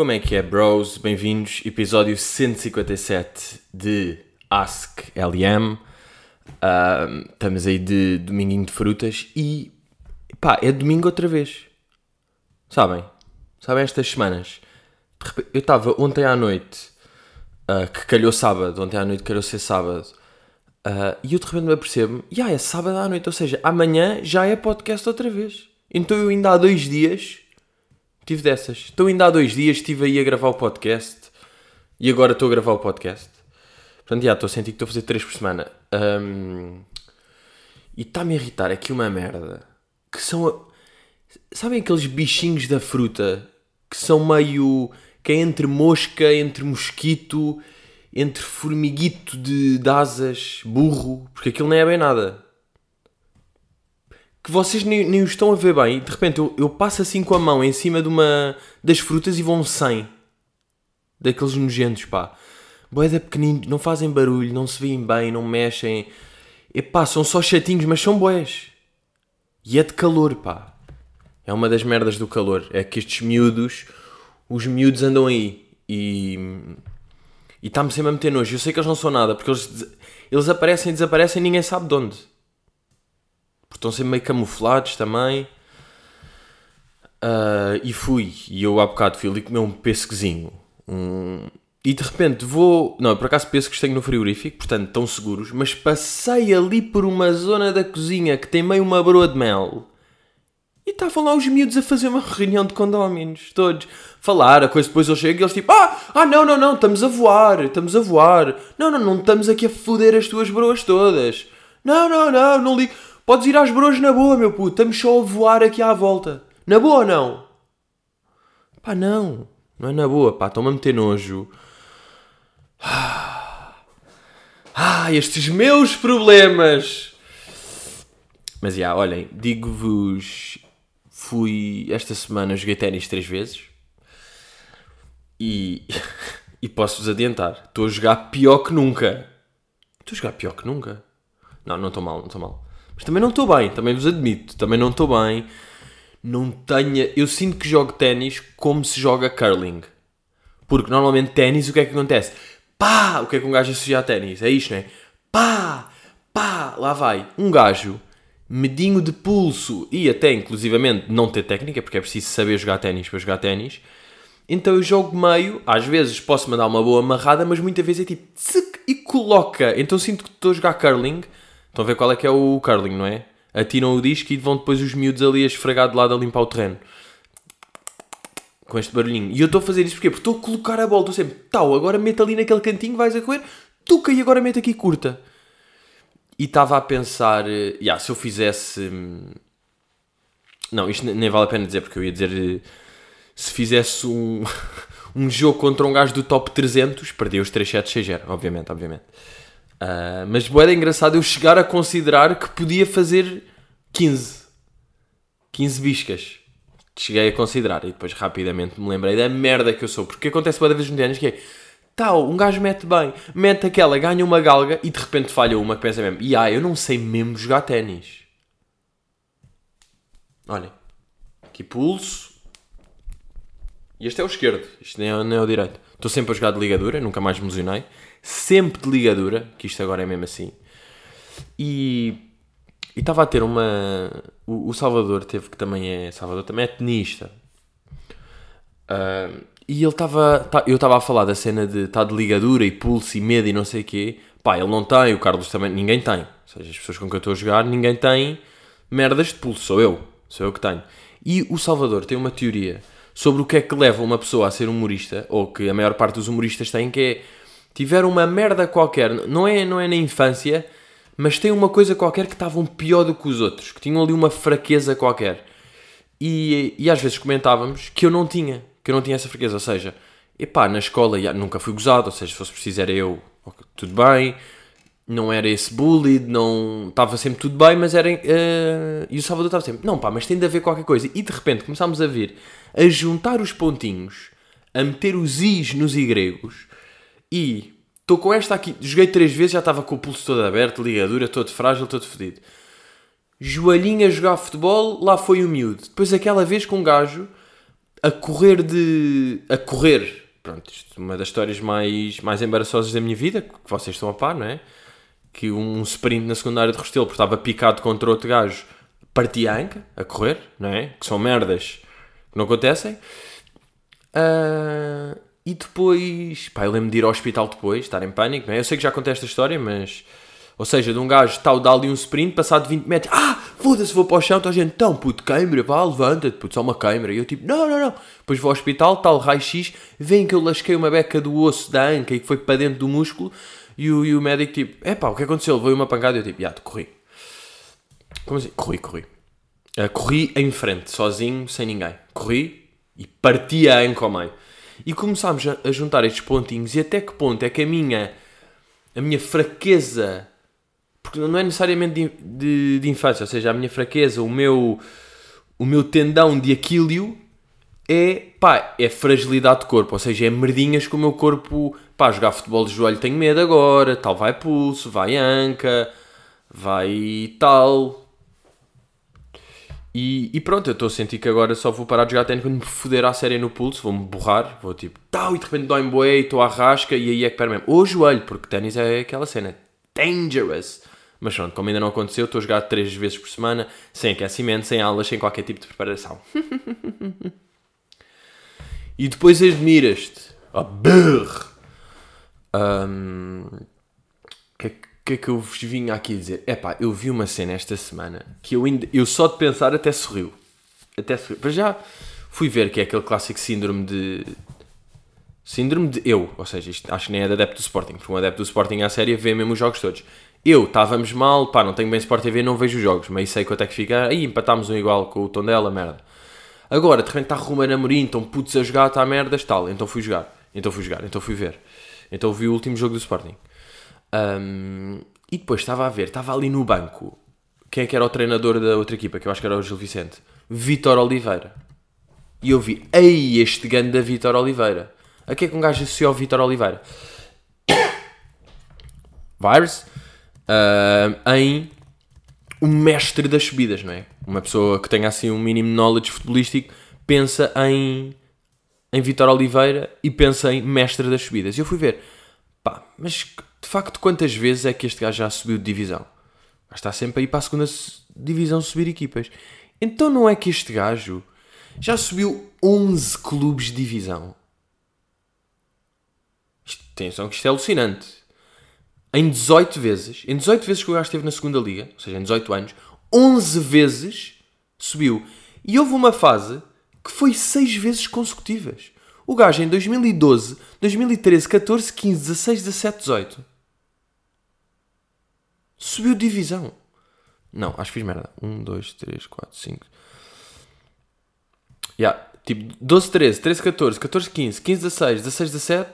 Como é que é, bros? Bem-vindos, episódio 157 de Ask LM. Ahm, estamos aí de dominguinho de frutas e pá, é domingo outra vez. Sabem? Sabem estas semanas? Repente- eu estava ontem à noite, ah, que calhou sábado, ontem à noite calhou ser sábado, ah, e eu de repente me apercebo, já é sábado à noite, ou seja, amanhã já é podcast outra vez. Então eu ainda há dois dias Tive dessas. Estou ainda há dois dias, estive aí a gravar o podcast e agora estou a gravar o podcast. Portanto, já estou a sentir que estou a fazer três por semana. Ahm, e está-me a irritar aqui uma merda. Que são. Sabem aqueles bichinhos da fruta que são meio. que é entre mosca, entre mosquito, entre formiguito de, de asas, burro, porque aquilo nem é bem nada que vocês nem, nem o estão a ver bem e de repente eu, eu passo assim com a mão em cima de uma das frutas e vão 100 daqueles nojentos, pá. Boeda pequeninos, não fazem barulho, não se veem bem, não mexem. Epá, são só chatinhos, mas são boés. E é de calor, pá. É uma das merdas do calor. É que estes miúdos, os miúdos andam aí e. E está-me sempre a meter nojo. Eu sei que eles não são nada, porque eles, eles aparecem e desaparecem e ninguém sabe de onde. Porque estão sempre meio camuflados também. Ah, e fui, e eu há bocado fui ali comer um pescozinho. Um... E de repente vou. Não, por acaso pêssegos tenho no frigorífico, portanto estão seguros. Mas passei ali por uma zona da cozinha que tem meio uma broa de mel. E estavam lá os miúdos a fazer uma reunião de condóminos, todos. Falar, a coisa depois eu chego e eles tipo, ah, ah, não, não, não, estamos a voar, estamos a voar. Não, não, não estamos aqui a foder as tuas broas todas. Não, não, não, não ligo. Podes ir às broas na boa, meu puto, estamos só a voar aqui à volta. Na boa ou não? Pá, não, não é na boa, pá, estão-me a meter nojo. Ah, estes meus problemas. Mas já, olhem, digo-vos, fui esta semana joguei ténis três vezes e, e posso-vos adiantar, estou a jogar pior que nunca. Estou a jogar pior que nunca. Não, não estou mal, não estou mal. Mas também não estou bem, também vos admito, também não estou bem. Não tenha, eu sinto que jogo ténis como se joga curling. Porque normalmente ténis o que é que acontece? Pá! O que é que um gajo associa a ténis? É isto, não é? Pá! Pá! Lá vai. Um gajo medinho de pulso e até inclusivamente não ter técnica, porque é preciso saber jogar ténis para jogar ténis. Então eu jogo meio, às vezes posso mandar uma boa amarrada, mas muitas vezes é tipo tsuc, e coloca. Então sinto que estou a jogar curling. Estão a ver qual é que é o curling, não é? Atiram o disco e vão depois os miúdos ali a esfregar de lado a limpar o terreno com este barulhinho. E eu estou a fazer isso porquê? Porque estou a colocar a bola, estou sempre, tal, agora mete ali naquele cantinho, vais a correr, tuca e agora mete aqui curta. E estava a pensar, eh, yeah, se eu fizesse. hum, Não, isto ne- nem vale a pena dizer, porque eu ia dizer. eh, Se fizesse um, um jogo contra um gajo do top 300, perdia os 3 sets 6 obviamente, obviamente. Ah, mas boa, é engraçado eu chegar a considerar que podia fazer 15. 15 biscas. Cheguei a considerar e depois rapidamente me lembrei da merda que eu sou. Porque acontece várias vezes no ténis que é tal, um gajo mete bem, mete aquela, ganha uma galga e de repente falha uma que pensa mesmo, e ah, eu não sei mesmo jogar ténis. Olhem, aqui pulso. E este é o esquerdo, isto nem é, é o direito. Estou sempre a jogar de ligadura, nunca mais me lesionei. Sempre de ligadura, que isto agora é mesmo assim. E estava a ter uma. O, o Salvador teve que também é. Salvador também é tenista. Ah, e ele estava. tá- eu estava a falar da cena de estar de ligadura e pulso e medo e não sei o quê. Pá, ele não tem, o Carlos também. Ninguém tem. Ou seja, as pessoas com quem eu estou a jogar, ninguém tem merdas de pulso. Sou eu. Sou eu que tenho. E o Salvador tem uma teoria sobre o que é que leva uma pessoa a ser humorista, ou que a maior parte dos humoristas têm, que é. Tiveram uma merda qualquer, não é, não é na infância, mas tem uma coisa qualquer que estavam pior do que os outros, que tinham ali uma fraqueza qualquer. E, e às vezes comentávamos que eu não tinha, que eu não tinha essa fraqueza, ou seja, epá, na escola nunca fui gozado, ou seja, se fosse preciso era eu, tudo bem, não era esse bully, não estava sempre tudo bem, mas era. eh, e o Salvador estava sempre, não pá, mas tem de haver qualquer coisa. E de repente começámos a ver, a juntar os pontinhos, a meter os is nos gregos, e estou com esta aqui, joguei três vezes, já estava com o pulso todo aberto, ligadura, todo frágil, todo fedido. Joelhinho a jogar futebol, lá foi o miúdo. Depois aquela vez com um gajo a correr de. a correr. Pronto, isto é uma das histórias mais, mais embaraçosas da minha vida, que vocês estão a par, não é? Que um sprint na secundária de Restelo, porque estava picado contra outro gajo, partia a anca, a correr, não é? Que são merdas não acontecem. Uh, e depois, pá, eu lembro de ir ao hospital depois, estar em pânico, não é? Eu sei que já contei esta história, mas. Ou seja, de um gajo tal, dá ali um sprint, passado 20 metros, ah, foda-se, vou para o chão, está a gente, então, puto, câimbra, vá, levanta-te, puto, só uma câimbra. E eu tipo, não, não, não. Depois vou ao hospital, tal, raio-x, vem que eu lasquei uma beca do osso da anca e que foi para dentro do músculo. E o, e o médico tipo, é pá, o que aconteceu? Levou uma pancada e eu tipo, já, corri. Como assim? Corri, corri. Uh, corri em frente, sozinho, sem ninguém. Corri e parti a anca ao meio. E começámos a, a juntar estes pontinhos e até que ponto é que a minha, a minha fraqueza, porque não é necessariamente de, de, de infância, ou seja, a minha fraqueza, o meu, o meu tendão de aquílio é, pá, é fragilidade de corpo, ou seja, é merdinhas que o meu corpo, pá, jogar futebol de joelho tenho medo agora, tal vai pulso, vai anca, vai tal, e, e, pronto, eu estou a sentir que agora só vou parar de jogar ténis quando me foder à série no pulso, vou-me borrar, vou tipo, tal, e de repente dói-me bué, estou à rasca, e aí é que perde mesmo. Ou o joelho, porque ténis é aquela cena, dangerous. Mas pronto, como ainda não aconteceu, estou a jogar 3 vezes por semana, sem aquecimento, sem aulas, sem qualquer tipo de preparação. e depois admiras-te, oh, brrr. Um, que, que é que eu vos vinha aqui dizer? É pá, eu vi uma cena esta semana que eu, ainda, eu só de pensar até sorriu. Até sorriu. Mas já fui ver que é aquele clássico síndrome de. Síndrome de eu, ou seja, isto acho que nem é de adepto do Sporting, porque um adepto do Sporting à série vê mesmo os jogos todos. Eu, estávamos mal, pá, não tenho bem Sport TV, não vejo os jogos, mas sei quanto é que fica. Aí empatámos um igual com o tom dela, merda. Agora, de repente está Romano Amorim, estão putos a jogar, está merdas, tal. Então fui jogar, então fui jogar, então fui ver. Então vi o último jogo do Sporting. Um, e depois estava a ver, estava ali no banco, quem é que era o treinador da outra equipa, que eu acho que era o Gil Vicente? Vitor Oliveira. E eu vi, ei, este ganda da Vitor Oliveira. A que é que um gajo associou ao Vitor Oliveira? Virus uh, em um mestre das subidas, não é? Uma pessoa que tenha assim um mínimo knowledge futebolístico pensa em, em Vitor Oliveira e pensa em mestre das subidas. E eu fui ver, pá, mas de facto, quantas vezes é que este gajo já subiu de divisão? Está sempre aí para a segunda divisão subir equipas. Então não é que este gajo já subiu 11 clubes de divisão. Atenção que isto é alucinante. Em 18 vezes, em 18 vezes que o gajo esteve na segunda liga, ou seja, em 18 anos, 11 vezes subiu. E houve uma fase que foi 6 vezes consecutivas. O gajo em 2012, 2013, 14, 15, 16, 17, 18 subiu divisão. Não, acho que fiz merda. 1, 2, 3, 4, 5. Yeah, tipo 12, 13, 13, 14, 14, 15, 15, 16, 16, 17,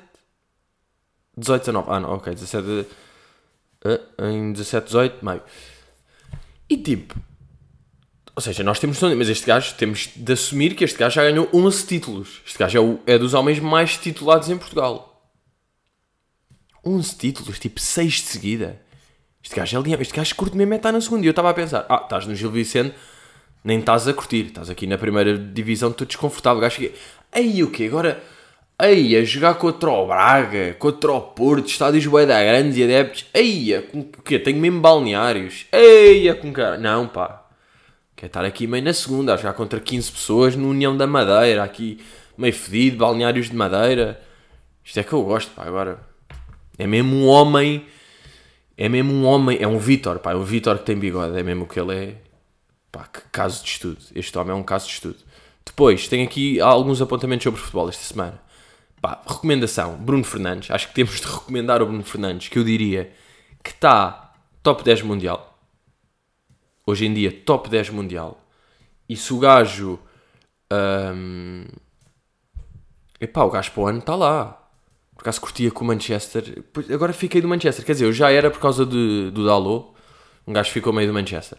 18, 19. Ah, não, ok. 17. Uh, em 17, 18, meio. E tipo. Ou seja, nós temos. Mas este gajo, temos de assumir que este gajo já ganhou 11 títulos. Este gajo é, o, é dos homens mais titulados em Portugal. 11 títulos, tipo 6 de seguida. Este gajo é lindo, este gajo curte mesmo é estar na segunda. E eu estava a pensar, ah, estás no Gil Vicente, nem estás a curtir, estás aqui na primeira divisão, estou desconfortável. O gajo fica, aí o quê? Agora, aí a jogar contra o Braga, contra o Porto, estádios bué da grandes e adeptos, aí com o quê? Tenho mesmo balneários, aí com cara. Não, pá, quer estar aqui meio na segunda, a jogar contra 15 pessoas no União da Madeira, aqui meio fedido, balneários de Madeira. Isto é que eu gosto, pá, agora. É mesmo um homem é mesmo um homem, é um Vitor, pá, é um Vitor que tem bigode, é mesmo o que ele é. Pá, que caso de estudo. Este homem é um caso de estudo. Depois, tenho aqui alguns apontamentos sobre futebol esta semana. Pá, recomendação, Bruno Fernandes. Acho que temos de recomendar o Bruno Fernandes, que eu diria que está top 10 mundial. Hoje em dia, top 10 mundial. E se o gajo. Um, epá, o gajo para o ano está lá. Por acaso curtia com o Manchester. Agora fiquei do Manchester. Quer dizer, eu já era por causa de, do Dalot. Um gajo ficou meio do Manchester.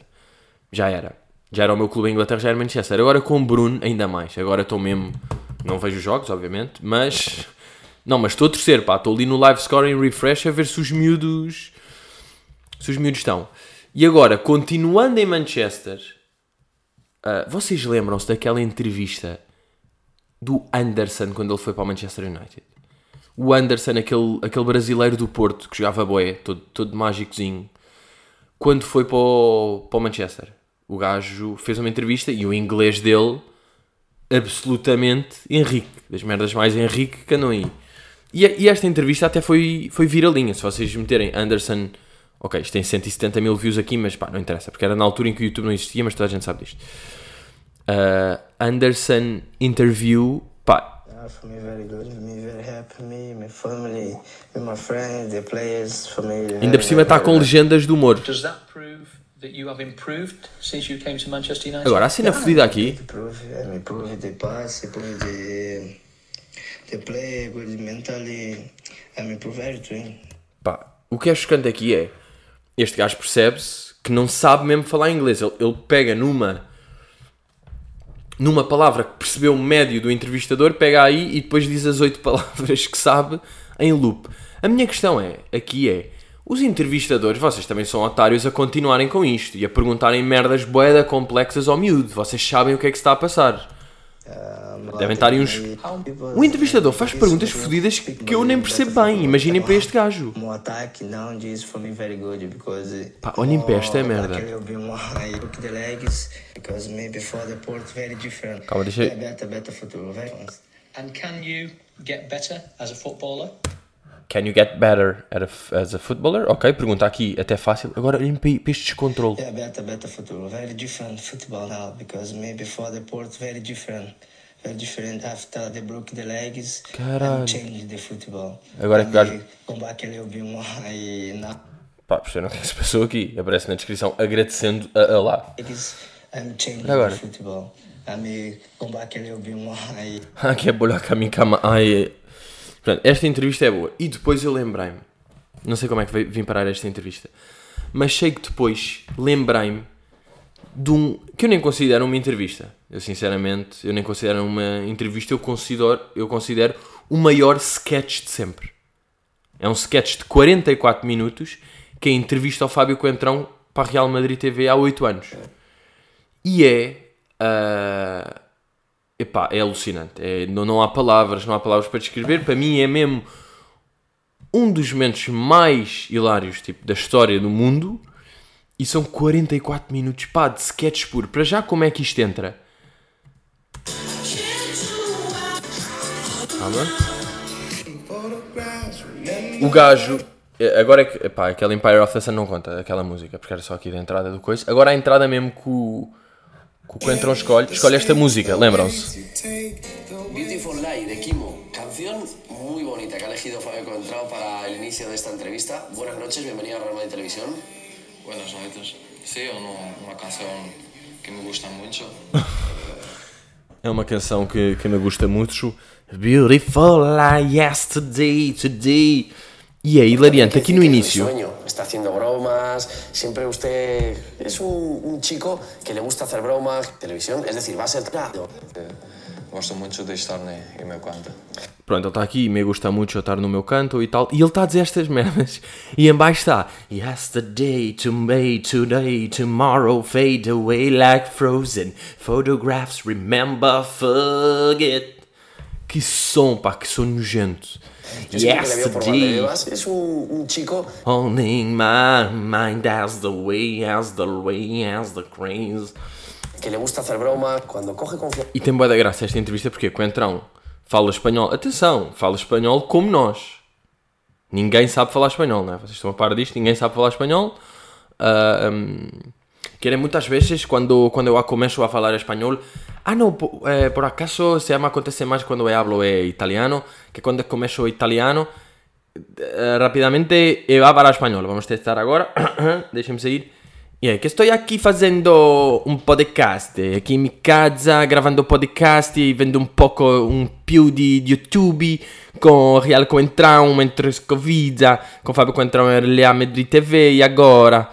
Já era. Já era o meu clube em Inglaterra, já era Manchester. Agora com o Bruno, ainda mais. Agora estou mesmo. Não vejo jogos, obviamente, mas. Não, mas estou a torcer, pá. Estou ali no live scoring refresh a ver se os miúdos. Se os miúdos estão. E agora, continuando em Manchester. Uh, vocês lembram-se daquela entrevista do Anderson quando ele foi para o Manchester United. O Anderson, aquele, aquele brasileiro do Porto que jogava boé, todo, todo mágicozinho, quando foi para o, para o Manchester. O gajo fez uma entrevista e o inglês dele, absolutamente Henrique. Das merdas mais Henrique que andam aí. E, e esta entrevista até foi, foi viralinha. Se vocês meterem Anderson. Ok, isto tem 170 mil views aqui, mas pá, não interessa, porque era na altura em que o YouTube não existia, mas toda a gente sabe disto. Uh, Anderson interview, pá, Uh, for me, very good. For me, very happy. Me, my family, my friends, the players. For me, ainda por cima está com legendas do humor. Does that prove that you have improved since you came to Manchester United? Agora, a cena fodida aqui, prove, yeah, me prove the pass, prove the the play, good mentally. I me prove everything. pá, o que é chocante aqui é, este gajo percebe-se que não sabe mesmo falar inglês. Ele, ele pega numa numa palavra que percebeu o médio do entrevistador, pega aí e depois diz as oito palavras que sabe em loop. A minha questão é, aqui é, os entrevistadores, vocês também são otários a continuarem com isto e a perguntarem merdas boeda complexas ao miúdo. Vocês sabem o que é que está a passar. Um, Devem estar aí uns... O entrevistador faz perguntas fodidas que eu nem percebo bem. Imaginem para este gajo. Pá, olhem para esta merda. Like will be more I look the legs because me before the port very different. Calma, deixa eu- Can you get better as a footballer? Ok, pergunta aqui, até fácil. Agora olhem para, este descontrole. Yeah, better better futuro, very different football now because me before the port very different. Very different after they broke the legs Caralho. and changed the football. Agora que o gajo- Come back a little bit more I now Pá, perceberam o que é que se passou aqui? Aparece na descrição agradecendo a, a lá. legs and changed Agora. the football. I me come back a little bit more I Ah, que é bolha a minha cama. Ai. Portanto, esta entrevista é boa. E depois eu lembrei-me. Não sei como é que vim parar esta entrevista. Mas sei que depois lembrei-me de um. que eu nem considero uma entrevista. Eu sinceramente, eu nem considero uma entrevista. Eu considero, eu considero o maior sketch de sempre. É um sketch de 44 minutos que é a entrevista ao Fábio Coentrão para a Real Madrid TV há 8 anos. E é. ah, epá, é alucinante. É, não, não há palavras, não há palavras para descrever. Para mim é mesmo um dos momentos mais hilários tipo, da história do mundo. E são 44 minutos pá, de sketch puro. Para já, como é que isto entra? Calma. O gajo. eh, Agora é que. Epá, aquela Empire of the Sun não conta, aquela música, porque era só aqui da entrada do coisa. Agora a entrada mesmo que o. Que o Coentrão escolhe. Escolhe esta música, lembram-se? Beautiful Lie de Kimo, canción muy bonita que ha elegido Fabio Contrao para el inicio de esta entrevista. Buenas noches, bienvenido a Real Madrid Televisión. Buenas noites. Sí, é uma, uma canção que me gusta muito. É uma canção que, que me gusta muito. Beautiful like yesterday, today. E é hilariante. Aqui no início. Está haciendo bromas, usted es un, un chico que le gusta hacer bromas, televisión, es decir, va a ser... claro. Gosto muito de estar em meu canto. Pronto, ele está aqui, me gusta muito estar no meu canto e tal. E ele está a dizer estas merdas. E em baixo está Yesterday, today, today, tomorrow fade away like frozen photographs. Remember, forget. Que som, pá, que som nojento. Yo veo por Valdebebas, es un, un chico holding my mind as the way, as the way, as the craze. que le gusta hacer bromas, cuando coge confianza E tem boa da graça esta entrevista porque o Entrão fala espanhol. Atenção, fala espanhol como nós. Ninguém sabe falar espanhol, não é? Vocês estão a par disto, ninguém sabe falar espanhol. Ah, hum, querem muitas vezes, quando, quando eu começo a falar espanhol, ah, não, po- eh, por acaso se me acontece mais quando eu hablo eh, italiano, que quando começo italiano, eh, rapidamente e va para espanhol. Vamos testar agora. Deixem-me sair. E é que estou aqui fazendo um podcast, aqui em minha casa, gravando podcast e vendo um pouco, um più di YouTube com Real Coentrão, mentre Scovida, com Fábio Coentrão e Real Madrid TV e agora...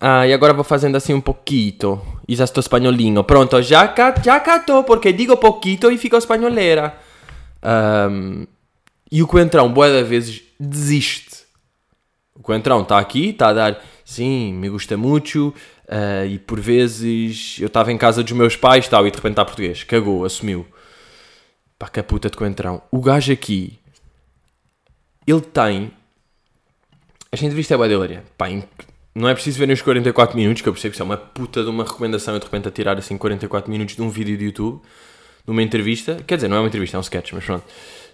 Ah, e agora vou fazendo assim um pouquito. E já estou espanholinho. Pronto, já, ca já catou, porque digo pouquito e fico espanholera. Ahm, e o Coentrão, boa da vezes, desiste. O Coentrão está aqui, está a dar, sim, me gusta muito, ah, e por vezes eu estava em casa dos meus pais tal, e de repente está português, cagou, assumiu. Pá, que puta de coentrão. O gajo aqui, ele tem. Esta entrevista é boa dele, Pá, em- não é preciso verem os 44 minutos, que eu percebo que isso é uma puta de uma recomendação. Eu de repente a tirar assim 44 minutos de um vídeo de YouTube, de uma entrevista. Quer dizer, não é uma entrevista, é um sketch, mas pronto.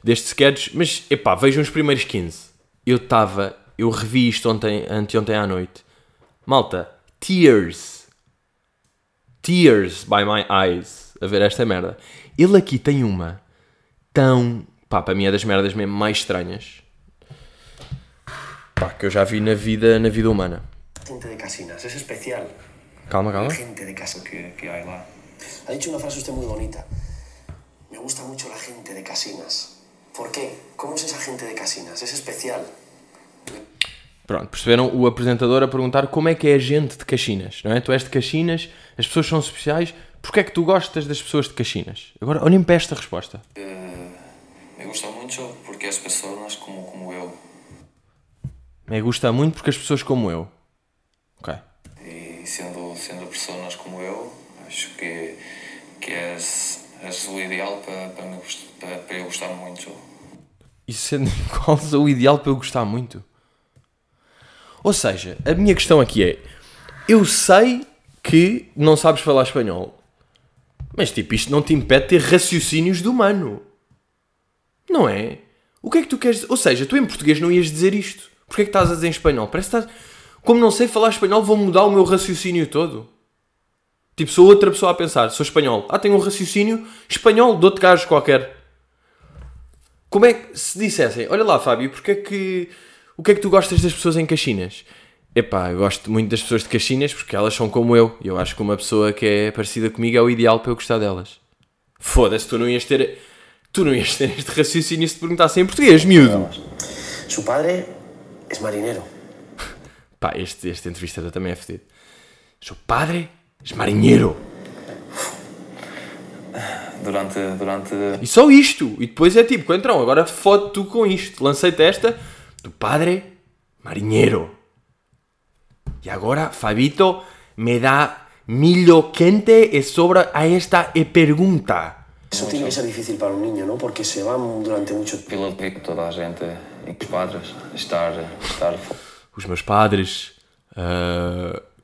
Deste sketch, mas epá, vejam os primeiros 15. Eu estava, eu revi isto ontem, anteontem à noite. Malta, tears. Tears by my eyes. A ver esta merda. Ele aqui tem uma tão. Pá, para mim é das merdas mesmo mais estranhas. Pá, que eu já vi na vida, na vida humana. Gente de Casinas, es especial. Calma, calma. La gente de Casinas que, que hay lá. Ha dicho una frase usted muy bonita. Me gusta mucho la gente de Casinas. ¿Por qué? ¿Cómo es esa gente de Casinas? Es especial. Pronto, perceberam o apresentador a perguntar como é que é a gente de Caxinas, não é? Tu és de Caxinas, as pessoas são especiais, porquê é que tu gostas das pessoas de Caxinas? Agora, olhem para esta resposta. Me gusta mucho porque as pessoas como, como eu. Me gusta muito porque as pessoas como eu. Ok. E sendo, sendo pessoas como eu, acho que, que és, és o ideal para, para, me para, para eu gostar muito. E sendo qual é o ideal para eu gostar muito? Ou seja, a minha questão aqui é: eu sei que não sabes falar espanhol, mas tipo, isto não te impede de ter raciocínios de humano, não é? O que é que tu queres? Ou seja, tu em português não ias dizer isto, porquê é que estás a dizer em espanhol? Parece que estás. Como não sei falar espanhol, vou mudar o meu raciocínio todo. Tipo, sou outra pessoa a pensar, sou espanhol. Ah, tenho um raciocínio espanhol de outro gajo qualquer. Como é que se dissessem, olha lá Fábio, porque é que o que é que tu gostas das pessoas em Caxinas? Epá, eu gosto muito das pessoas de Caxinas porque elas são como eu. E eu acho que uma pessoa que é parecida comigo é o ideal para eu gostar delas. Foda-se, tu não ias ter. Tu não ias ter este raciocínio se te perguntassem em português, miúdo. Su padre es marinero. Pá, este, este entrevistador também é fedido. Seu padre é marinheiro. Durante, durante E só isto. E depois é tipo, Coentrão, agora fode tu com isto. Lancei-te esta. Tu padre, marinheiro. E agora, Fabito, me dá milho quente e sobra a esta e pergunta. Eso tiene que ser difícil para un niño, ¿no? Porque se van durante mucho tiempo. pelo toda a gente e os padres estar, estar Os meus padres. Uh...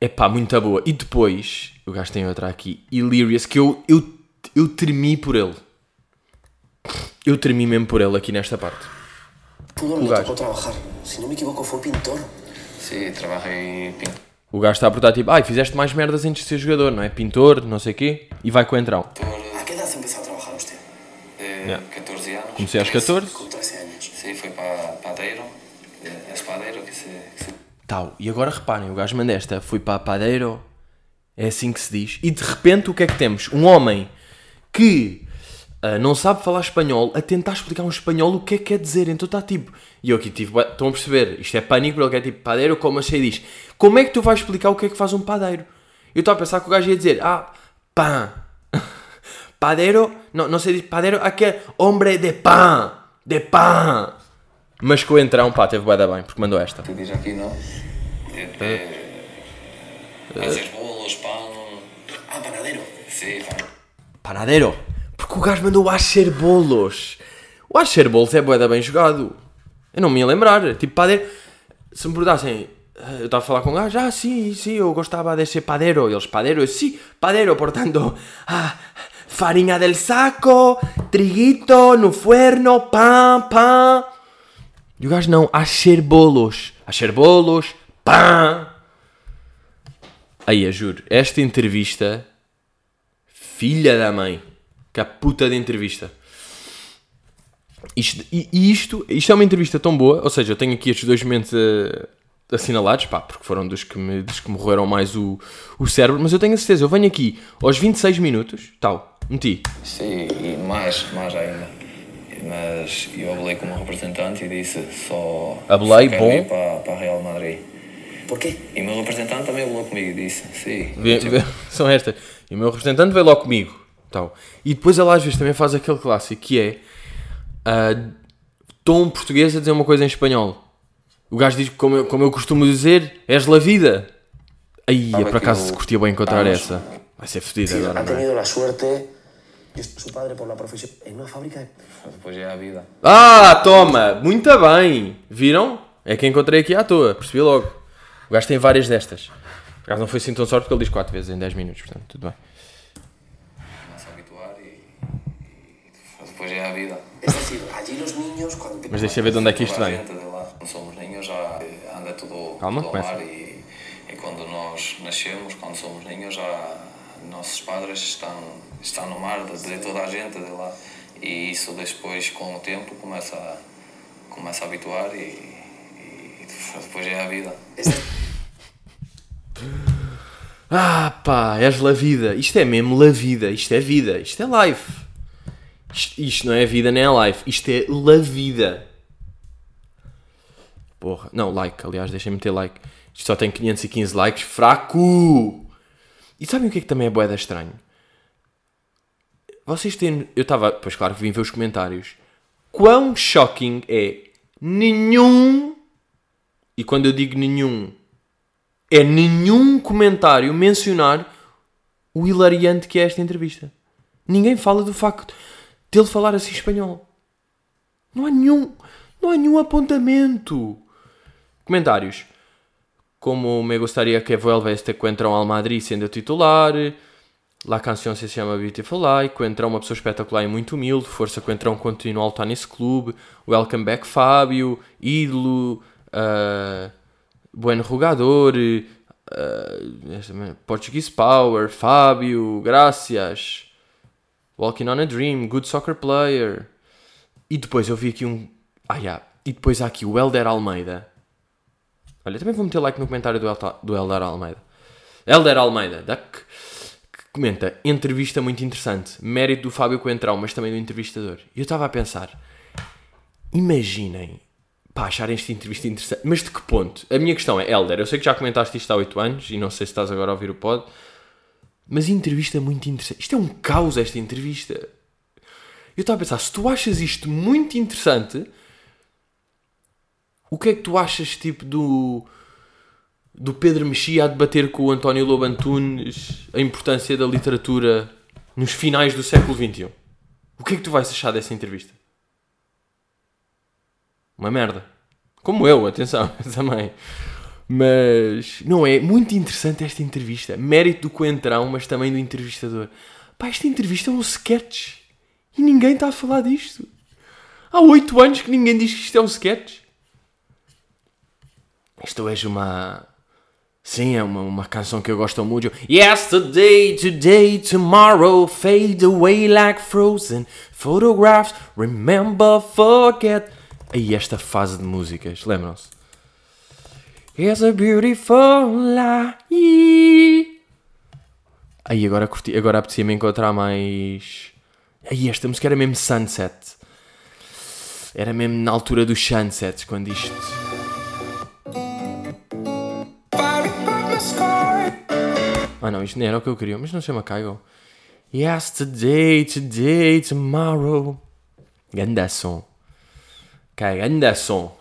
Epá, muito boa. E depois, o gajo tem outra aqui, Illyrious, que eu, eu, eu tremi por ele. Eu tremi mesmo por ele aqui nesta parte. Tocó trabajar. Si no me equivoco, fue pintor. Sim, trabalhei pintor. O gajo está a perguntar tipo, ai, fizeste mais merdas antes de ser jogador, não é? Pintor, não sei o quê, e vai com o entrão. ¿A qué edad empezó a trabajar usted? de Yeah. 14 anos. Comecei aos 14. Con 13 años. Sim, foi para padeiro. É espadeiro que se, que se Tal. E agora reparem, o gajo manda esta, fui para a padeiro, é assim que se diz. E de repente o que é que temos? Um homem que ah, não sabe falar espanhol a tentar explicar um espanhol o que é que quer dizer. Então está tipo. E eu aqui tive. Estão a perceber? Isto é pânico, porque é tipo padeiro, como assim diz. Como é que tu vais explicar o que é que faz um padeiro? Eu estava a pensar que o gajo ia dizer, ah, pão. Padeiro, não, não sei dizer padeiro, aqui é homem de pão, de pão. Mas com o entrão, pá, teve bué da bem, porque mandou esta. tu diz aqui, não? De, de, fazer bolos, pão. Ah, panadero. Sim. Panadeiro. Porque o gajo mandou o Asher Bolos. O Asher Bolos é boeda bem jogado. Eu não me ia lembrar. Tipo, padeiro. Se me perguntassem, eh, eu estava a falar com um gajo, ah, sim, sim, eu gostava de ser padeiro. E eles, padeiro, eu, sim, padeiro, portanto, ah, farinha del saco, triguito, no fuerno, pão, pão. E o gajo não, Asher Bolos. Asher Bolos, pão. Aí, eu juro, esta entrevista Filha da mãe. Que a puta de entrevista. Isto, e isto, isto é uma entrevista tão boa, ou seja, eu tenho aqui estes dois momentos eh, assinalados, pá, porque foram dos que me, dos que me roeram mais o, o cérebro, mas eu tenho a certeza, eu venho aqui aos 26 minutos, tal, meti. Sim, e mais, mais ainda. Mas eu falei com um representante e disse só. Quero bom. ir para, para Real Madrid. ¿Por qué? E o meu representante também falou comigo e disse: Sim. Tipo, vê- são estas. E o meu representante veio logo comigo, tal. E depois ela às vezes também faz aquele clássico que é ah, tom português a dizer uma coisa em espanhol. O gajo diz, como eu, como eu costumo dizer, és la vida. Aí, Sabe por acaso, aquilo- curtia bem encontrar Vamos. essa. Vai ser fodido Sí, agora, ha não é? tenido la suerte Y su padre por la profesión en una fábrica de... Depois é a vida. Ah, toma! Muito bem! Viram? É que encontrei aqui à toa, percebi logo. O gajo tem várias destas. Por acaso não foi assim tão sorte porque ele diz 4 vezes em 10 minutos, portanto, tudo bem. Começa a habituar e, e depois é a vida. Es decir, allí los niños cuando... Mas deixa ver de onde é que isto vem. quando somos ninhos já anda tudo, Calma, tudo ao começa. mar e, e quando nós nascemos, quando somos ninhos, já nossos padres estão, estão no mar de, toda a gente de lá e isso depois com o tempo começa a, começa a habituar e, e depois é a vida. Ah pá, és la vida. Isto é mesmo la vida. Isto é vida. Isto é life. Isto, isto não é vida nem é life. Isto é la vida. Porra. Não, like. Aliás, deixem-me meter like. Isto só tem 515 likes. Fraco! E sabem o que é que também é boeda estranho? Vocês têm... Eu estava... Pois claro, vim ver os comentários. Quão shocking é nenhum... E quando eu digo nenhum é nenhum comentário mencionar o hilariante que é esta entrevista. Ninguém fala do facto de ele falar assim espanhol. Não há nenhum, não há nenhum apontamento. Comentários. Como me gustaría que vuelva este encuentro ao Madrid sendo titular. La canção se chama Beautiful Life. Coentrão uma pessoa espetacular e muito humilde. Força Coentrão continua a lutar nesse clube. Welcome back Fábio. Ídolo. ah, Buen Jogador. ah, Portuguese Power. Fábio. Gracias. Walking on a Dream. Good Soccer Player. E depois eu vi aqui um. Ah, yeah. E depois há aqui o Helder Almeida. Olha, também vou meter like no comentário do, Helder Almeida. Helder Almeida, da- que, que comenta: entrevista muito interessante. Mérito do Fábio Coentrão, mas também do entrevistador. E eu estava a pensar: imaginem, pá, acharem esta entrevista interessante. Mas de que ponto? A minha questão é: Helder, eu sei que já comentaste isto há 8 anos e não sei se estás agora a ouvir o pod, mas entrevista muito interessante. Isto é um caos, esta entrevista. Eu estava a pensar: se tu achas isto muito interessante o que é que tu achas, tipo, do, do Pedro Mexia a debater com o António Lobo Antunes a importância da literatura nos finais do século XXI? O que é que tu vais achar dessa entrevista? Uma merda. Como eu, atenção, também. Mas, não é? Muito interessante esta entrevista. Mérito do coentrão, mas também do entrevistador. Pá, esta entrevista é um sketch. E ninguém está a falar disto. Há oito anos que ninguém diz que isto é um sketch. Isto é uma. Sim, é uma, uma canção que eu gosto muito. Yesterday, today, tomorrow, fade away like frozen photographs. Remember, forget. Aí, esta fase de músicas, lembram-se? It's a beautiful life. Aí, agora curti, agora apetecia-me encontrar mais. Aí, esta música era mesmo Sunset. Era mesmo na altura dos sunsets, quando isto. Ah não, isto nem era o que eu queria, mas não chama Kygo. Yesterday, today, tomorrow. Ganda. Ok, som.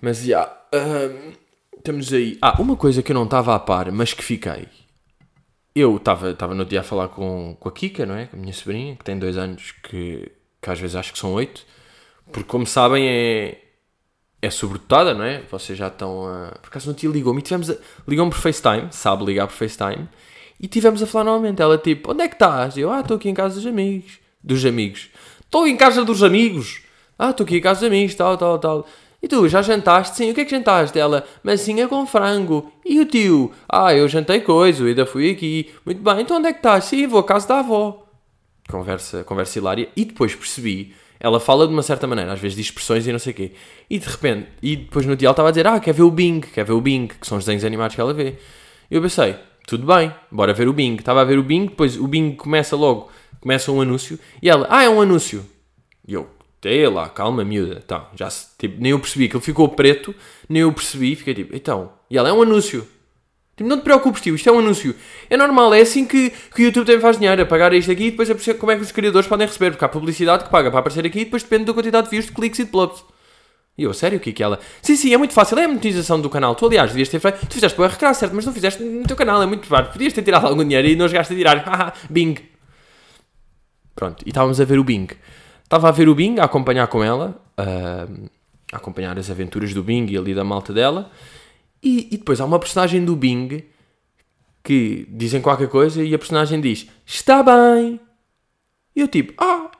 Mas já. ahm, temos aí. Ah, uma coisa que eu não estava a par, mas que fiquei. Eu estava no dia a falar com, com a Kika, não é? Com a minha sobrinha, que tem dois anos, que, que às vezes acho que são oito. Porque, como sabem, é, é sobredotada, não é? Vocês já estão a. Por acaso no dia ligou-me tivemos a... ligou-me por FaceTime, sabe ligar por FaceTime, e tivemos a falar novamente. Ela tipo, onde é que estás? Eu, ah, estou aqui em casa dos amigos. Dos amigos. Estou em casa dos amigos. Ah, estou aqui em casa dos amigos, tal, tal, tal. E tu, já jantaste? Sim, o que é que jantaste? Ela, massinha com frango. E o tio? Ah, eu jantei coisa, ainda fui aqui. Muito bem, então onde é que estás? Sim, vou à casa da avó. Conversa, conversa hilária. E depois percebi, ela fala de uma certa maneira, às vezes diz expressões e não sei o quê. E de repente, e depois no dia ela estava a dizer, ah, quer ver o Bing, quer ver o Bing, que são os desenhos animados que ela vê. Eu pensei, tudo bem, bora ver o Bing. Estava a ver o Bing, depois o Bing começa logo, começa um anúncio, e ela, ah, é um anúncio. E eu, Sei lá, calma, miúda. Então, já se, tipo, nem eu percebi que ele ficou preto, nem eu percebi, fiquei tipo, então. E ela é um anúncio. Tipo, não te preocupes, tio, isto é um anúncio. É normal, é assim que, que o YouTube também faz dinheiro, a pagar isto aqui e depois é por- como é que os criadores podem receber, porque há publicidade que paga para aparecer aqui e depois depende da quantidade de views, de cliques e de plops. E eu, sério, o que é que ela? Sim, sim, é muito fácil, é a monetização do canal. Tu, aliás, devias ter feito. Tu fizeste para o recrear, certo, mas não fizeste no teu canal, é muito barato. Podias ter tirado algum dinheiro e não jogaste a tirar. Haha, Bing. Pronto, e estávamos a ver o Bing. Estava a ver o Bing, a acompanhar com ela, a acompanhar as aventuras do Bing e ali da malta dela. E, e depois há uma personagem do Bing que dizem qualquer coisa e a personagem diz: Está bem. E eu tipo: Ah,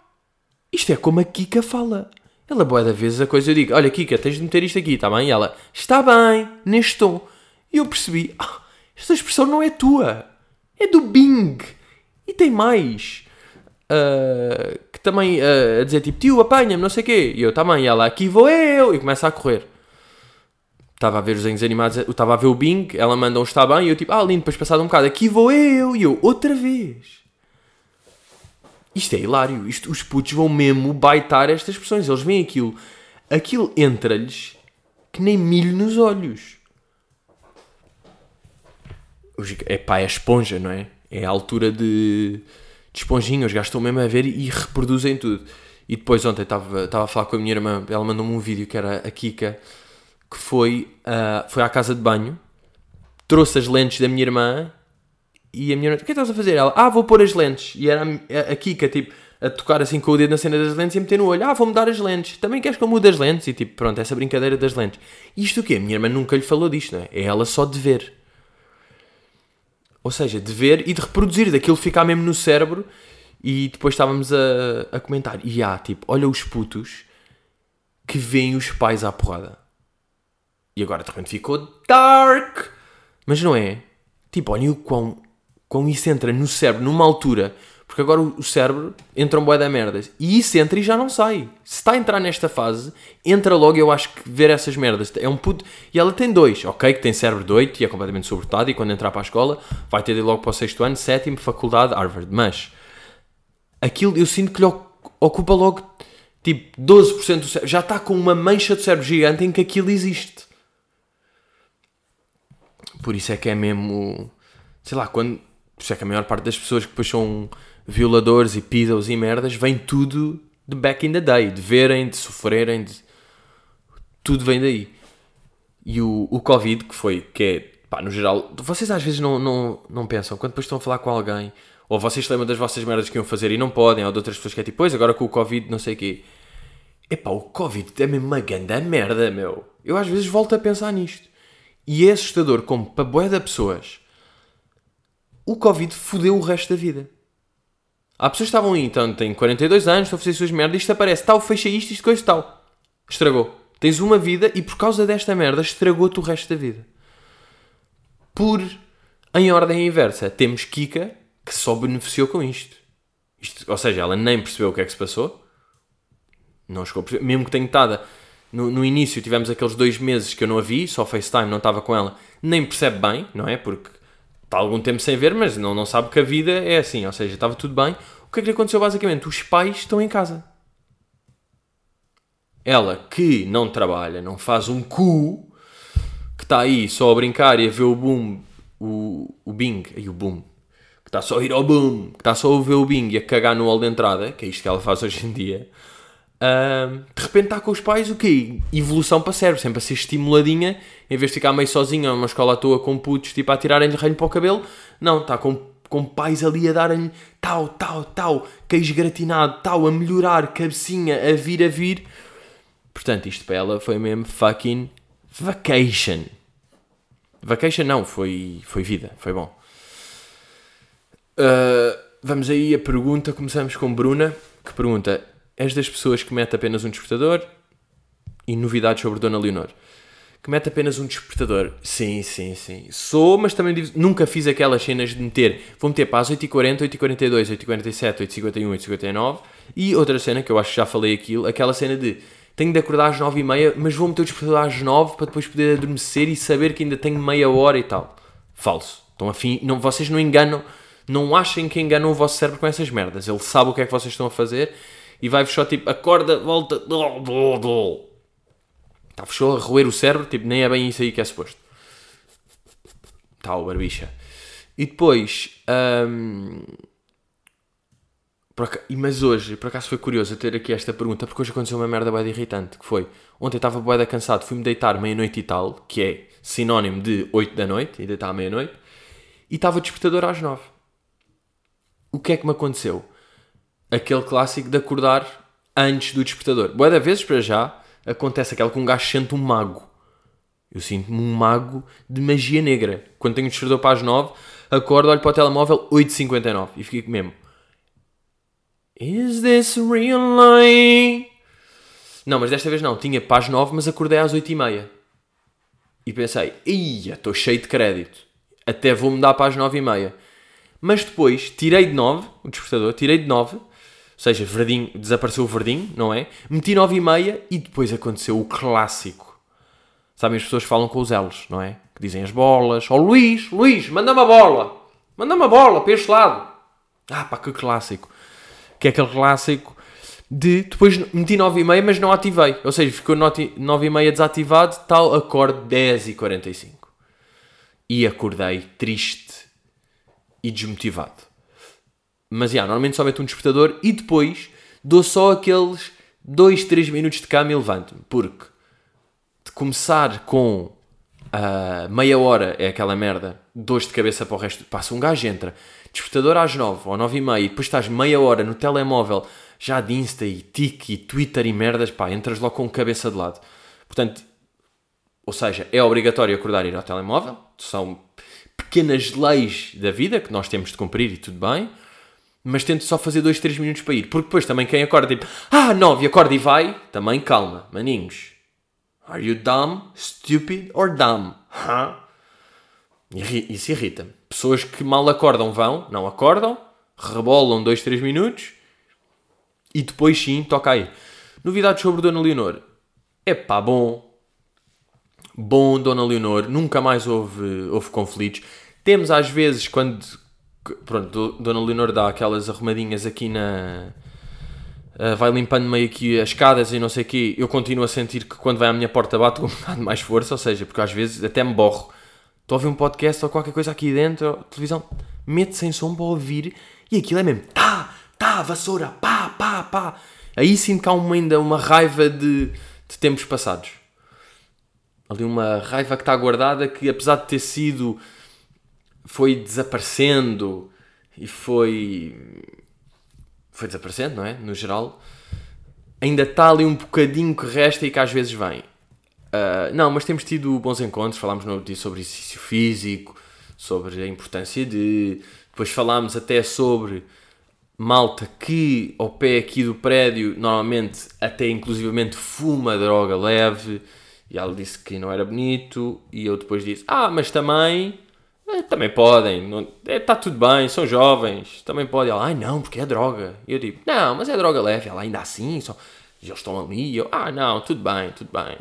isto é como a Kika fala. Ela, boa da vezes, a coisa eu digo: Olha, Kika, tens de meter isto aqui, está bem? E ela: Está bem, neste tom. E eu percebi: ah, Esta expressão não é tua, é do Bing. E tem mais. ah, que também ah, a dizer tipo: Tio, apanha-me, não sei o quê. E eu também. E ela: Aqui vou eu. E começa a correr. Estava a ver os desenhos animados, eu estava a ver o Bing, ela manda um está bem, e eu tipo, ah, lindo, depois passado um bocado, aqui vou eu, e eu, outra vez. Isto é hilário, isto, os putos vão mesmo baitar estas expressões, eles veem aquilo, aquilo entra-lhes que nem milho nos olhos. Os, é pá, é esponja, não é? É a altura de, de esponjinha, os gajos estão mesmo a ver e reproduzem tudo. E depois ontem estava a falar com a minha irmã, ela mandou-me um vídeo que era a Kika, que foi, ah, foi à casa de banho, trouxe as lentes da minha irmã e a minha irmã, o que é estás a fazer? Ela, ah, vou pôr as lentes. E era a, a Kika, tipo, a tocar assim com o dedo na cena das lentes e a meter no olho, ah, vou mudar as lentes. Também queres que eu mude as lentes? E tipo, pronto, essa brincadeira das lentes. Isto o quê? A minha irmã nunca lhe falou disto, não é? É ela só de ver. Ou seja, de ver e de reproduzir, daquilo ficar mesmo no cérebro. E depois estávamos a, a comentar. E há, tipo, olha os putos que veem os pais à porrada. E agora de repente ficou dark. Mas não é? Tipo, olhem o quão, quão isso entra no cérebro numa altura. Porque agora o cérebro entra um boé da merdas. E isso entra e já não sai. Se está a entrar nesta fase, entra logo, eu acho que ver essas merdas. É um puto. E ela tem dois, ok? Que tem cérebro de 8 e é completamente sobretado. E quando entrar para a escola, vai ter de ir logo para o sexto ano, sétimo, faculdade, Harvard. Mas aquilo eu sinto que lhe oc- ocupa logo tipo 12% do cérebro. Já está com uma mancha de cérebro gigante em que aquilo existe. Por isso é que é mesmo. Sei lá, quando. Por isso é que a maior parte das pessoas que depois são violadores e pedos e merdas vem tudo de back in the day. De verem, de sofrerem, de. Tudo vem daí. E o, o Covid, que foi. Que é. Pá, no geral. Vocês às vezes não, não, não pensam. Quando depois estão a falar com alguém. Ou vocês lembram das vossas merdas que iam fazer e não podem. Ou de outras pessoas que é tipo, pois agora com o Covid, não sei o quê. Epá, o Covid é mesmo uma ganda merda, meu. Eu às vezes volto a pensar nisto. E é assustador como para bué de pessoas o Covid fodeu o resto da vida. Há pessoas que estavam aí, então têm 42 anos, estão a fazer as suas merdas, isto aparece, tal, fecha isto, isto, coisa tal. Estragou. Tens uma vida e por causa desta merda estragou-te o resto da vida. Por, em ordem inversa, temos Kika, que só beneficiou com isto. isto ou seja, ela nem percebeu o que é que se passou, não chegou a perceber. Mesmo que tenha estado no, no início, tivemos aqueles dois meses que eu não a vi, só FaceTime, não estava com ela, nem percebe bem, não é? Porque está algum tempo sem ver, mas não, não sabe que a vida é assim, ou seja, estava tudo bem. O que é que lhe aconteceu basicamente? Os pais estão em casa. Ela que não trabalha, não faz um cu, que está aí só a brincar e a ver o boom, o, o Bing, aí o boom, que está só a ir ao boom, que está só a ver o Bing e a cagar no hall de entrada, que é isto que ela faz hoje em dia. Ahm, de repente está com os pais o quê? Evolução para cérebro, sempre a ser estimuladinha, em vez de ficar meio sozinha numa escola à toa com putos tipo a tirarem-lhe reino para o cabelo, não, está com, com pais ali a darem-lhe tal, tal, tal, queijo gratinado, tal, a melhorar, cabecinha, a vir, a vir. Portanto, isto para ela foi mesmo fucking vacation. Vacation não, foi, foi vida, foi bom. Uh, vamos aí a pergunta, começamos com Bruna, que pergunta, és das pessoas que mete apenas um despertador? E novidades sobre Dona Leonor. Que mete apenas um despertador. Sim, sim, sim. Sou, mas também digo- nunca fiz aquelas cenas de meter. Vou meter para as 8h40, 8h42, 8h47, 8h51, 8h59. E outra cena que eu acho que já falei aquilo, aquela cena de tenho de acordar às 9h30, mas vou meter o despertador às 9 para depois poder adormecer e saber que ainda tenho meia hora e tal. Falso. Então, afim, não, vocês não enganam, não achem que enganam o vosso cérebro com essas merdas. Ele sabe o que é que vocês estão a fazer e vai-vos só tipo, acorda, volta. Está só a roer o cérebro, tipo, nem é bem isso aí que é suposto. Está o barbicha. E depois. hum, mas hoje, por acaso foi curioso ter aqui esta pergunta, porque hoje aconteceu uma merda de irritante, que foi, ontem estava de cansado, fui-me deitar meia-noite e tal, que é sinónimo de 8 da noite, e deitar à meia-noite, e estava despertador às 9. O que é que me aconteceu? Aquele clássico de acordar antes do despertador. Boa da vezes, para já, acontece aquela que um gajo sente um mago. Eu sinto-me um mago de magia negra. Quando tenho o despertador para as 9, acordo, olho para o telemóvel 8h59 e fico mesmo. Is this real life? Não, mas desta vez não. Tinha para as 9, mas acordei às 8h30. E pensei, ia, estou cheio de crédito. Até vou mudar para as 9h30. Mas depois tirei de 9, o despertador, tirei de 9, ou seja, verdinho, desapareceu o verdinho, não é? Meti 9h30 e depois aconteceu o clássico. Sabem, as pessoas falam com os elos, não é? Que dizem as bolas. Ó oh, Luís, Luís, manda-me a bola. Manda-me a bola para este lado. Ah, pá, que clássico. Que é aquele clássico de depois meti 9 e meia, mas não ativei. Ou seja, ficou 9 e meia desativado, tal acorde 10 e 45. E acordei triste e desmotivado. Mas, já, normalmente só meto um despertador e depois dou só aqueles 2, 3 minutos de cama e levanto-me. Porque de começar com uh, meia hora é aquela merda, dores de cabeça para o resto. Passa um gajo, entra, despertador às 9 ou 9 e meia e depois estás meia hora no telemóvel já de Insta e Tik e Twitter e merdas, pá, entras logo com cabeça de lado. Portanto, ou seja, é obrigatório acordar e ir ao telemóvel, são pequenas leis da vida que nós temos de cumprir e tudo bem, mas tento só fazer 2, 3 minutos para ir, porque depois também quem acorda tipo, ah, 9 acorda e vai, também calma, maninhos. Are you dumb, stupid or dumb? Huh? Isso irrita-me. Pessoas que mal acordam vão, não acordam, rebolam 2, 3 minutos e depois sim, toca aí. Novidades sobre Dona Leonor. É pá, bom. Bom, Dona Leonor. Nunca mais houve, houve conflitos. Temos às vezes, quando. Pronto, Dona Leonor dá aquelas arrumadinhas aqui na. Uh, vai limpando meio aqui as escadas e não sei o quê. Eu continuo a sentir que quando vai à minha porta bate com um bocado mais força. Ou seja, porque às vezes até me borro. Estou a ouvir um podcast ou qualquer coisa aqui dentro, televisão, mete sem som para ouvir e aquilo é mesmo. Tá, tá, vassoura, pá, pá, pá. Aí sinto que há uma, ainda uma raiva de, de tempos passados. Ali uma raiva que está guardada que apesar de ter sido foi desaparecendo e foi foi desaparecendo, não é? No geral, ainda está ali um bocadinho que resta e que às vezes vem. Uh, não, mas temos tido bons encontros, falámos no dia sobre exercício físico, sobre a importância de. Depois falámos até sobre malta que ao pé aqui do prédio normalmente até inclusivamente fuma droga leve e ela disse que não era bonito e eu depois disse ah mas também também podem é, está tudo bem são jovens também podem ela ai não porque é droga e eu digo não mas é droga leve ela ainda assim só eles estão ali e eu ah não tudo bem tudo bem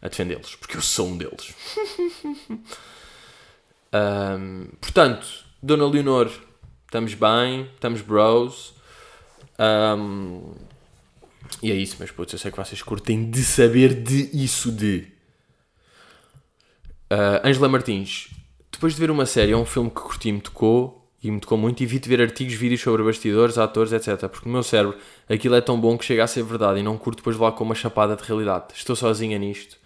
a defendê-los porque eu sou um deles um, portanto Dona Leonor estamos bem, estamos bros. Um, e é isso, mas putz, eu sei que vocês curtem de saber de isso de. Uh, Angela Martins, depois de ver uma série ou um filme que curti me tocou e me tocou muito, evito ver artigos, vídeos sobre bastidores, atores, etc. Porque no meu cérebro aquilo é tão bom que chega a ser verdade e não curto depois de lá com uma chapada de realidade. Estou sozinha nisto.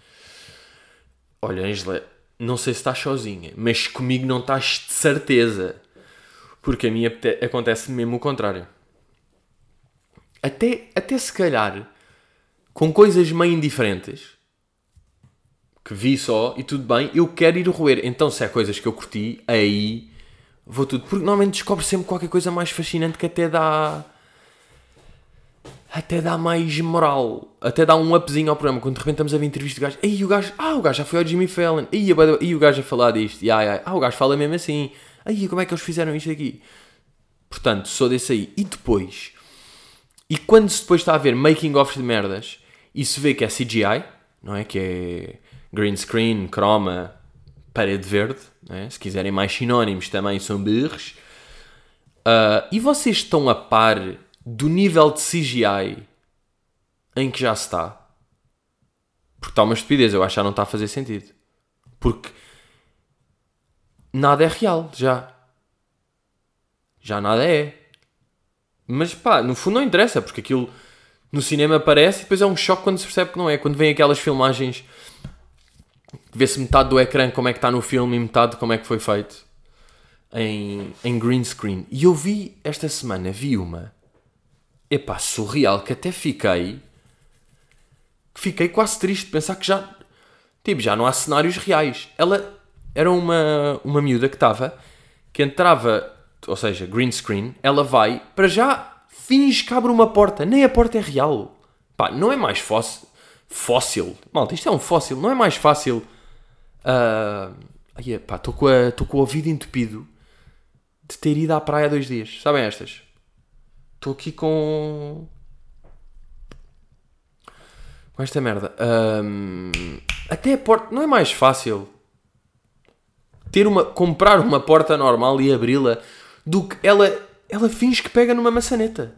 Olha, Angela, não sei se estás sozinha, mas comigo não estás de certeza. Porque a mim acontece mesmo o contrário. Até, até se calhar com coisas meio indiferentes que vi só e tudo bem, eu quero ir roer. Então, se é coisas que eu curti, aí vou tudo. Porque normalmente descobre sempre qualquer coisa mais fascinante que até dá. Até dá mais moral. Até dá um upzinho ao programa. Quando de repente estamos a ver entrevista do gajo. Aí o gajo. Ah, o gajo já foi ao Jimmy Fallon. Aí o gajo a falar disto. E, ai, ai. Ah, o gajo fala mesmo assim. Aí, como é que eles fizeram isto aqui? Portanto, sou desse aí. E depois, e quando se depois está a ver making of de merdas e se vê que é CGI, não é? Que é green screen, croma, parede verde, é? se quiserem mais sinónimos também são birres. Uh, e vocês estão a par do nível de CGI em que já se está? Porque está uma estupidez, eu acho que já não está a fazer sentido. Porque nada é real, já. Já nada é. Mas pá, no fundo não interessa, porque aquilo no cinema aparece e depois é um choque quando se percebe que não é. Quando vem aquelas filmagens, vê-se metade do ecrã como é que está no filme e metade como é que foi feito em, em green screen. E eu vi esta semana, vi uma epá, surreal, que até fiquei. Fiquei quase triste de pensar que já. Tipo, já não há cenários reais. Ela era uma, uma miúda que estava. Que entrava, ou seja, green screen. Ela vai, para já, finge que abre uma porta. Nem a porta é real. Pá, não é mais fóssil. Fóssil. Malta, isto é um fóssil. Não é mais fácil. Uh, ai, pá, estou com, a- com o ouvido entupido de ter ido à praia dois dias. Sabem estas? Estou aqui com. Com esta merda. Ahm, até a porta. Não é mais fácil ter uma. comprar uma porta normal e abri-la do que ela. Ela finge que pega numa maçaneta.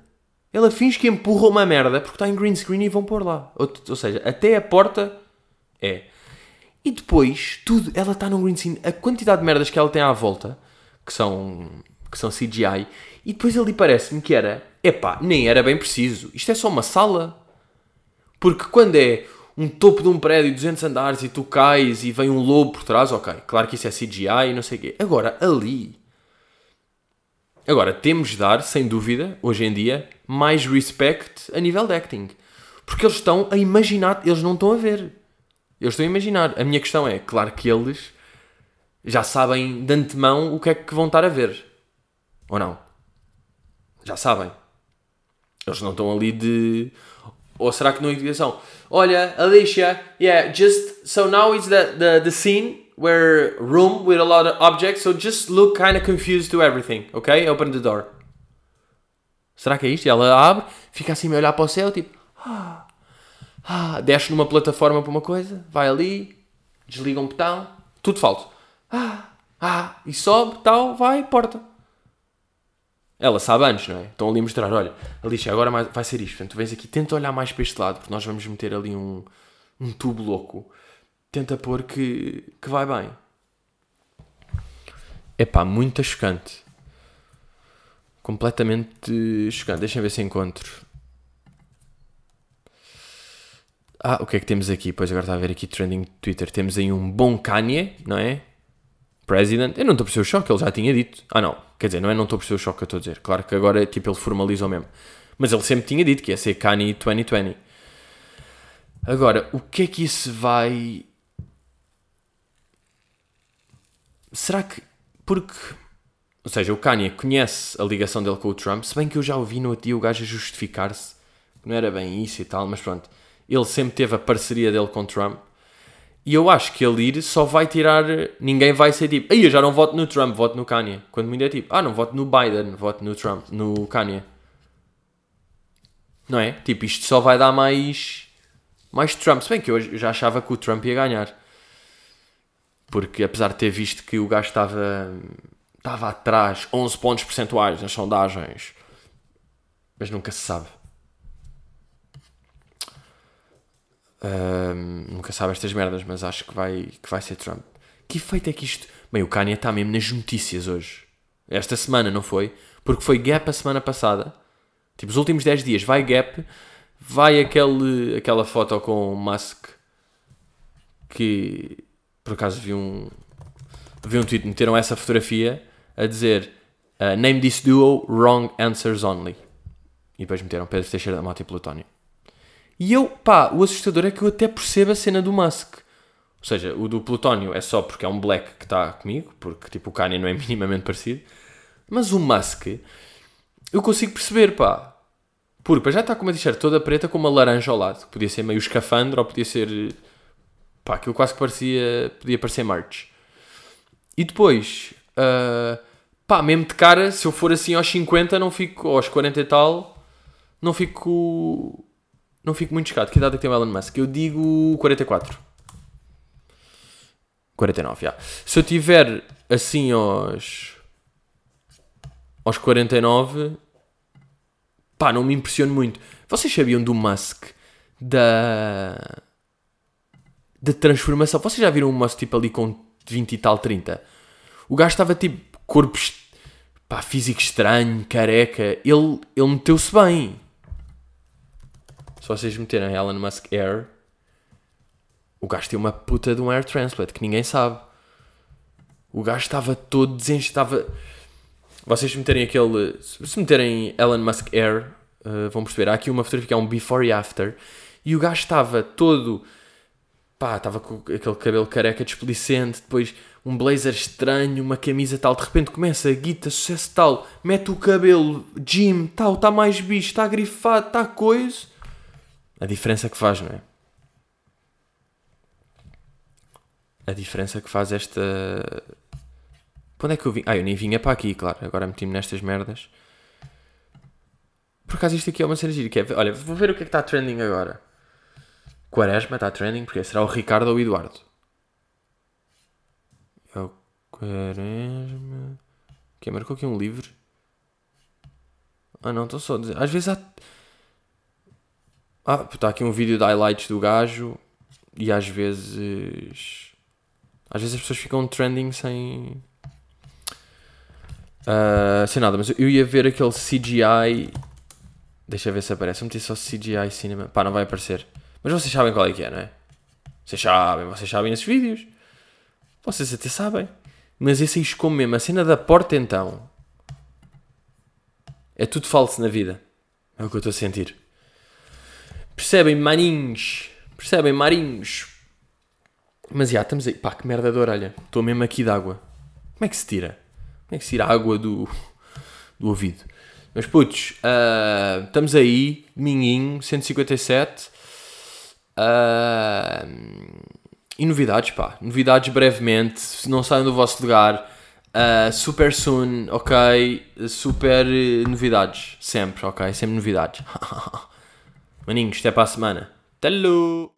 Ela finge que empurra uma merda porque está em green screen e vão pôr lá. Ou, ou seja, até a porta é. E depois, tudo, ela está num green screen. A quantidade de merdas que ela tem à volta, que são, que são CGI, e depois ali parece-me que era, epá, nem era bem preciso. Isto é só uma sala. Porque quando é um topo de um prédio, 200 andares, e tu cais e vem um lobo por trás, ok, claro que isso é CGI e não sei o quê. Agora, ali. Agora, temos de dar, sem dúvida, hoje em dia, mais respect a nível de acting. Porque eles estão a imaginar, eles não estão a ver. Eles estão a imaginar. A minha questão é, claro que eles já sabem de antemão o que é que vão estar a ver. Ou não? Já sabem. Eles não estão ali de. Ou será que não é indicação? Olha, Alicia, yeah, just. So now it's the, the, the scene where room with a lot of objects, so just look kind of confused to everything, ok? Open the door. Será que é isto? E ela abre, fica assim a olhar para o céu, tipo. Ah, ah, desce numa plataforma para uma coisa, vai ali, desliga um botão, tudo falso. Ah, ah, e sobe, tal, vai, porta. Ela sabe antes, não é? Estão ali a mostrar, olha, Alicia, agora vai ser isto. Portanto, tu vens aqui, tenta olhar mais para este lado, porque nós vamos meter ali um, um tubo louco. Tenta pôr que, que vai bem. Epá, muito chocante. Completamente chocante. Deixa-me ver se encontro. Ah, o que é que temos aqui? Pois agora está a ver aqui trending Twitter. Temos aí um bom Kanye, não é? President. Eu não estou a perceber o choque, ele já tinha dito. Ah, não. Quer dizer, não é não estou a perceber o choque que eu estou a dizer. Claro que agora tipo, ele formalizou mesmo. Mas ele sempre tinha dito que ia ser Kanye 2020. Agora, o que é que isso vai. Será que. Porque. Ou seja, o Kanye conhece a ligação dele com o Trump, se bem que eu já ouvi no outro dia o gajo a justificar-se. Não era bem isso e tal, mas pronto. Ele sempre teve a parceria dele com o Trump. E eu acho que ele ir só vai tirar. Ninguém vai ser tipo, aí eu já não voto no Trump, voto no Kanye. Quando muito é tipo, ah, não voto no Biden, voto no Trump, no Kanye. Não é? Tipo, isto só vai dar mais. Mais Trump. Se bem que eu já achava que o Trump ia ganhar. Porque apesar de ter visto que o gajo estava. Estava atrás 11 pontos percentuais nas sondagens. Mas nunca se sabe. Ahm, nunca sabe estas merdas, mas acho que vai, que vai ser Trump. Que efeito é que isto. Bem, o Kanye está mesmo nas notícias hoje. Esta semana, não foi? Porque foi Gap a semana passada. Tipo, os últimos 10 dias vai Gap, vai aquele, aquela foto com o Musk que por acaso vi um vi um tweet, meteram essa fotografia a dizer uh, Name this duo wrong answers only. E depois meteram Pedro Teixeira da Mota e Plutónio. E eu, pá, o assustador é que eu até percebo a cena do Musk. Ou seja, o do Plutónio é só porque é um black que está comigo, porque tipo o Kanye não é minimamente parecido. Mas o Musk, eu consigo perceber, pá. Porque já está com uma t-shirt toda preta com uma laranja ao lado. Podia ser meio escafandro ou podia ser. Pá, aquilo quase que parecia. Podia parecer merch. E depois. ah, pá, mesmo de cara, se eu for assim aos 50, não fico. Aos 40 e tal, não fico. Não fico muito chocado. Que idade é que tem o Elon Musk? Eu digo 44. 49, já. Se eu tiver assim aos. aos 49. pá, não me impressiono muito. Vocês sabiam do Musk? Da. Da transformação? Vocês já viram o Musk tipo ali com 20 e tal, 30? O gajo estava tipo. corpo. pá, físico estranho, careca. Ele, ele meteu-se bem. Se vocês meterem Elon Musk Air, o gajo tem uma puta de um air transplant que ninguém sabe. O gajo estava todo desenchado. Estava... Vocês meterem aquele. Se meterem Elon Musk Air uh, vão perceber. Há aqui uma fotografia é um before e after. E o gajo estava todo. Pá, estava com aquele cabelo careca desplicente, depois um blazer estranho, uma camisa tal. De repente começa a guita, sucesso tal, mete o cabelo, gym, tal, está mais bicho, está grifado, está coisa. A diferença que faz, não é? A diferença que faz esta. Para onde é que eu vim? Ah, eu nem vinha para aqui, claro. Agora meti-me nestas merdas. Por acaso isto aqui é uma cena gira. É, olha, vou ver o que é que está trending agora. Quaresma está trending, porque será o Ricardo ou o Eduardo? É o Quaresma. Quem marcou aqui um livro? Ah não, estou só a dizer. Às vezes há. Ah, está aqui um vídeo de highlights do gajo e às vezes. Às vezes as pessoas ficam trending sem. Uh, sem nada, mas eu ia ver aquele CGI. Deixa eu ver se aparece. Eu meti só CGI Cinema. Pá, não vai aparecer. Mas vocês sabem qual é que é, não é? Vocês sabem, vocês sabem esses vídeos. Vocês até sabem. Mas esse aí como mesmo. A cena da porta então. É tudo falso na vida. É o que eu estou a sentir. Percebem, maninhos? Percebem, marinhos? Mas já, estamos aí. Pá, que merda de orelha. Estou mesmo aqui de água. Como é que se tira? Como é que se tira a água do, do ouvido? Mas putos, uh, estamos aí. Minhinho, 157. Uh, e novidades, pá. Novidades brevemente. Se não saem do vosso lugar. Uh, super soon, ok? Super uh, novidades. Sempre, ok? Sempre novidades. Maninhos, até para a semana. Hello!